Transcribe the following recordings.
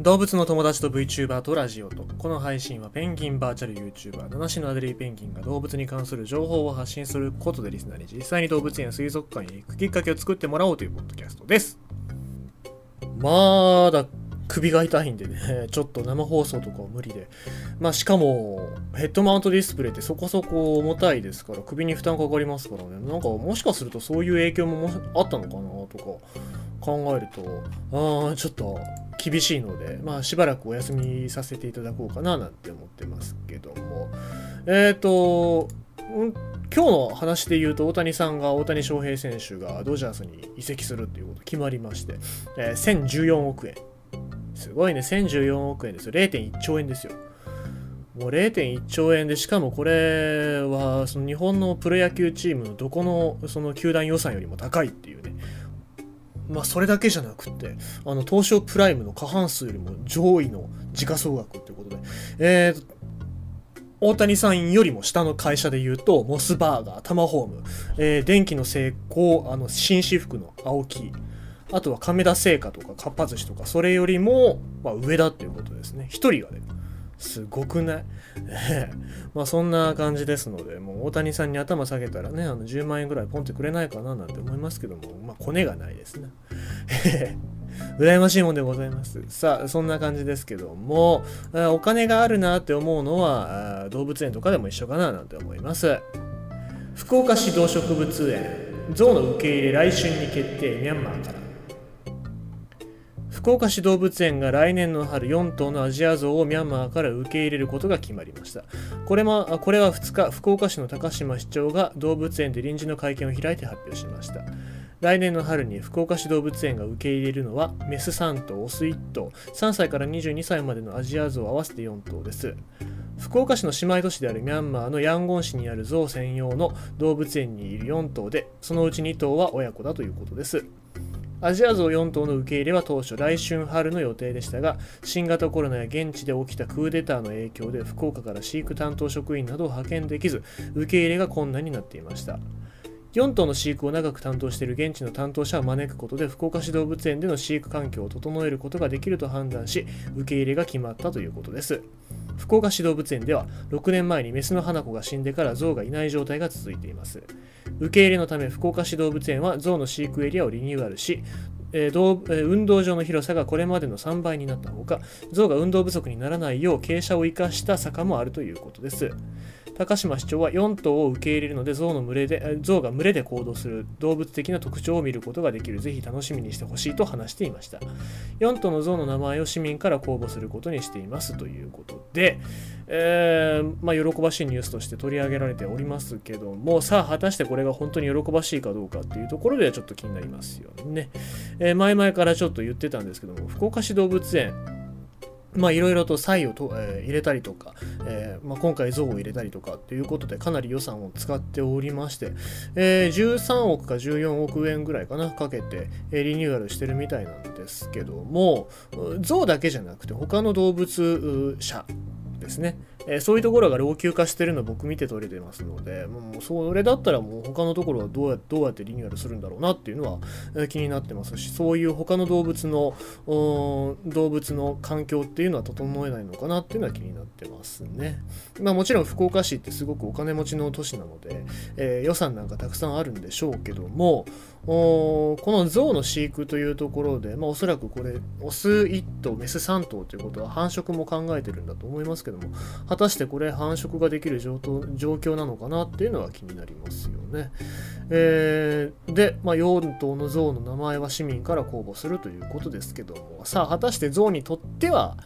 動物の友達と VTuber とラジオとこの配信はペンギンバーチャル YouTuber 七種のアデリーペンギンが動物に関する情報を発信することでリスナーに実際に動物園や水族館へ行くきっかけを作ってもらおうというポッドキャストです。まだ首が痛いんでね、ちょっと生放送とかは無理で。まあしかも、ヘッドマウントディスプレイってそこそこ重たいですから、首に負担かかりますからね。なんかもしかするとそういう影響もあったのかなとか考えると、ああ、ちょっと厳しいので、まあしばらくお休みさせていただこうかななんて思ってますけども。えっ、ー、と、今日の話で言うと大谷さんが大谷翔平選手がドジャースに移籍するっていうこと決まりまして、えー、1014億円すごいね、1014億円ですよ。0.1兆円ですよ。もう0.1兆円で、しかもこれは、その日本のプロ野球チームのどこのその球団予算よりも高いっていうね。まあ、それだけじゃなくって、あの、東証プライムの過半数よりも上位の時価総額ってことで、えー、大谷さんよりも下の会社で言うと、モスバーガー、タマホーム、えー、電気の成功、あの、紳士服の青木、あとは亀田製菓とかかっぱ寿司とかそれよりも、まあ、上だっていうことですね1人がねすごくない？まあそんな感じですのでもう大谷さんに頭下げたらねあの10万円ぐらいポンってくれないかななんて思いますけどもまあコネがないですね 羨ましいもんでございます。さあ、そんな感じですけども、お金があるなって思うのは動物園とかでも一緒かななんて思います。福岡市動植物園、象の受け入れ来春に決定、ミャンマーから。福岡市動物園が来年の春4頭のアジアゾウをミャンマーから受け入れることが決まりました。これもこれは2日福岡市の高島市長が動物園で臨時の会見を開いて発表しました。来年の春に福岡市動物園が受け入れるのはメス3頭オス1頭3歳から22歳までのアジアゾウ合わせて4頭です。福岡市の姉妹都市であるミャンマーのヤンゴン市にあるゾウ専用の動物園にいる4頭でそのうち2頭は親子だということです。アジアゾウ4頭の受け入れは当初来春春の予定でしたが新型コロナや現地で起きたクーデターの影響で福岡から飼育担当職員などを派遣できず受け入れが困難になっていました。4頭の飼育を長く担当している現地の担当者を招くことで福岡市動物園での飼育環境を整えることができると判断し受け入れが決まったということです。福岡市動物園では6年前にメスの花子が死んでから象がいない状態が続いています。受け入れのため福岡市動物園は象の飼育エリアをリニューアルしえー、運動場の広さがこれまでの3倍になったほか象が運動不足にならないよう傾斜を生かした坂もあるということです。高島市長は4頭を受け入れるので象の群れで象が群れで行動する動物的な特徴を見ることができる。ぜひ楽しみにしてほしいと話していました。4頭の象の名前を市民から公募することにしています。ということで、えー、まあ、喜ばしいニュースとして取り上げられておりますけどもさあ果たしてこれが本当に喜ばしいかどうかっていうところではちょっと気になりますよね、えー、前々からちょっと言ってたんですけども福岡市動物園まあいろいろと差異をと、えー、入れたりとか、えーまあ、今回像を入れたりとかっていうことでかなり予算を使っておりまして、えー、13億か14億円ぐらいかなかけて、え、リニューアルしてるみたいなんですけども像だけじゃなくて他の動物車ですねえー、そういうところが老朽化してるの僕見て取れてますので、もうそれだったらもう他のところはどうやどうやってリニューアルするんだろうなっていうのは、気になってますし、そういう他の動物の動物の環境っていうのは整えないのかなっていうのは気になってますね。まあもちろん福岡市ってすごくお金持ちの都市なので、えー、予算なんかたくさんあるんでしょうけども、この象の飼育というところで、まあ、おそらくこれオス1頭メス3頭ということは繁殖も考えてるんだと思いますけども果たしてこれ繁殖ができる状況なのかなっていうのは気になりますよね。えー、で、まあ、4頭の象の名前は市民から公募するということですけどもさあ果たして象にとっては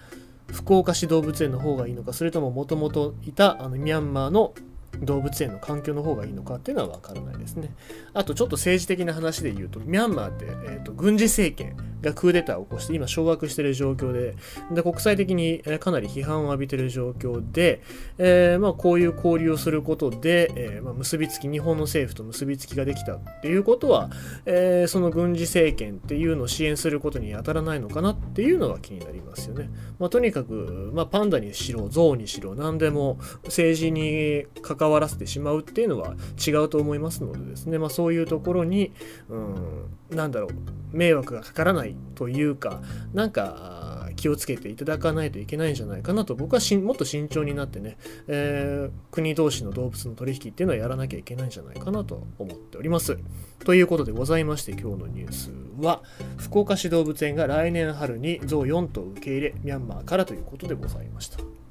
福岡市動物園の方がいいのかそれとももともといたあのミャンマーの動物園の環境の方がいいのかっていうのは分からないですね。あとちょっと政治的な話で言うと、ミャンマーって、えーと、軍事政権がクーデターを起こして今掌握している状況でで国際的にかなり批判を浴びている状況で、えー、まあ、こういう交流をすることで、えー、まあ、結びつき日本の政府と結びつきができたっていうことは、えー、その軍事政権っていうのを支援することに当たらないのかなっていうのが気になりますよね。まあ、とにかく、まパンダにしろ象にしろ何でも政治に関わらせてしまうっていうのは違うと思いますのでですね、まそういうところに、うん、なんだろう迷惑がかからないないというかなんか気をつけていただかないといけないんじゃないかなと僕はしもっと慎重になってね、えー、国同士の動物の取引っていうのはやらなきゃいけないんじゃないかなと思っております。ということでございまして今日のニュースは福岡市動物園が来年春に象4頭受け入れミャンマーからということでございました。